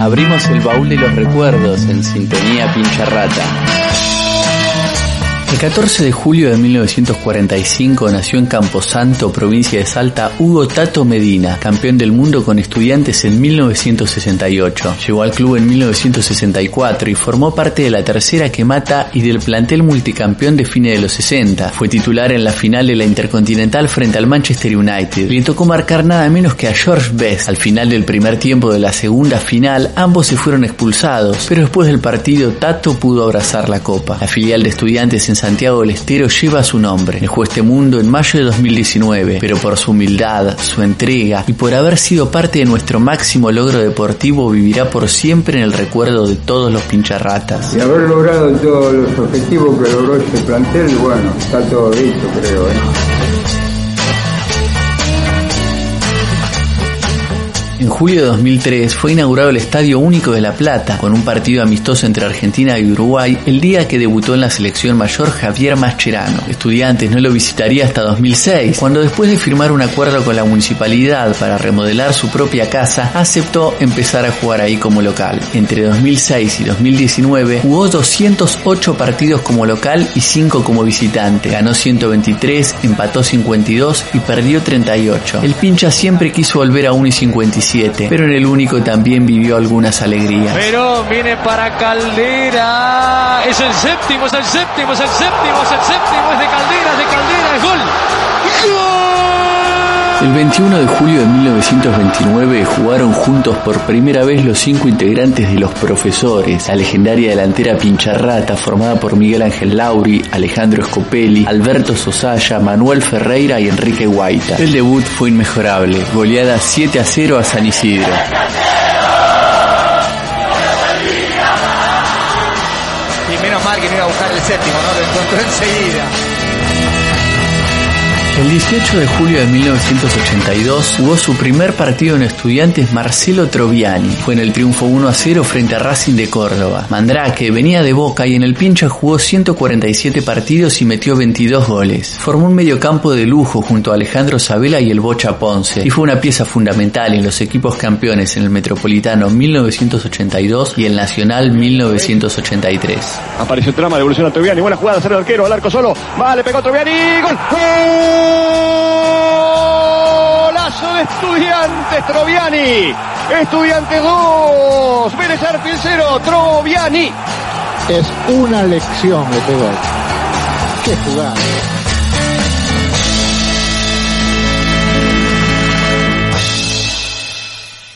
Abrimos el baúl de los recuerdos en sintonía pincha rata. El 14 de julio de 1945 nació en Camposanto, provincia de Salta, Hugo Tato Medina, campeón del mundo con estudiantes en 1968. Llegó al club en 1964 y formó parte de la tercera que mata y del plantel multicampeón de fines de los 60. Fue titular en la final de la Intercontinental frente al Manchester United. Le tocó marcar nada menos que a George Best. Al final del primer tiempo de la segunda final, ambos se fueron expulsados, pero después del partido Tato pudo abrazar la copa. La filial de estudiantes en Santiago del Estero lleva su nombre. Dejó este mundo en mayo de 2019, pero por su humildad, su entrega y por haber sido parte de nuestro máximo logro deportivo vivirá por siempre en el recuerdo de todos los pincharratas. Y haber logrado todos los objetivos que logró este plantel, bueno, está todo dicho creo. ¿eh? En julio de 2003 fue inaugurado el Estadio Único de La Plata, con un partido amistoso entre Argentina y Uruguay, el día que debutó en la selección mayor Javier Mascherano. Estudiantes no lo visitaría hasta 2006, cuando después de firmar un acuerdo con la municipalidad para remodelar su propia casa, aceptó empezar a jugar ahí como local. Entre 2006 y 2019 jugó 208 partidos como local y 5 como visitante. Ganó 123, empató 52 y perdió 38. El pincha siempre quiso volver a 1 y 55 pero en el único también vivió algunas alegrías. Pero viene para Caldera, es el séptimo, es el séptimo, es el séptimo, es el séptimo, es de Caldera, es de Caldera, es gol. ¡Gol! El 21 de julio de 1929 jugaron juntos por primera vez los cinco integrantes de Los Profesores, la legendaria delantera Pincharrata formada por Miguel Ángel Lauri, Alejandro Scopelli, Alberto Sosaya, Manuel Ferreira y Enrique Guaita. El debut fue inmejorable, goleada 7 a 0 a San Isidro. Y menos mal que no iba a buscar el séptimo, ¿no? Lo encontró enseguida. El 18 de julio de 1982 jugó su primer partido en Estudiantes Marcelo Troviani. Fue en el triunfo 1 a 0 frente a Racing de Córdoba. Mandrake venía de Boca y en el pincha jugó 147 partidos y metió 22 goles. Formó un mediocampo de lujo junto a Alejandro Sabela y el Bocha Ponce y fue una pieza fundamental en los equipos campeones en el Metropolitano 1982 y el Nacional 1983. Apareció el trama, devolución a Troviani, buena jugada, cero arquero, al arco solo, vale, pegó Troviani, gol, gol. Golazo de Estudiantes Troviani. Estudiante 2. Vélez Arfiel 0. Troviani. Es una lección este gol. Qué jugada.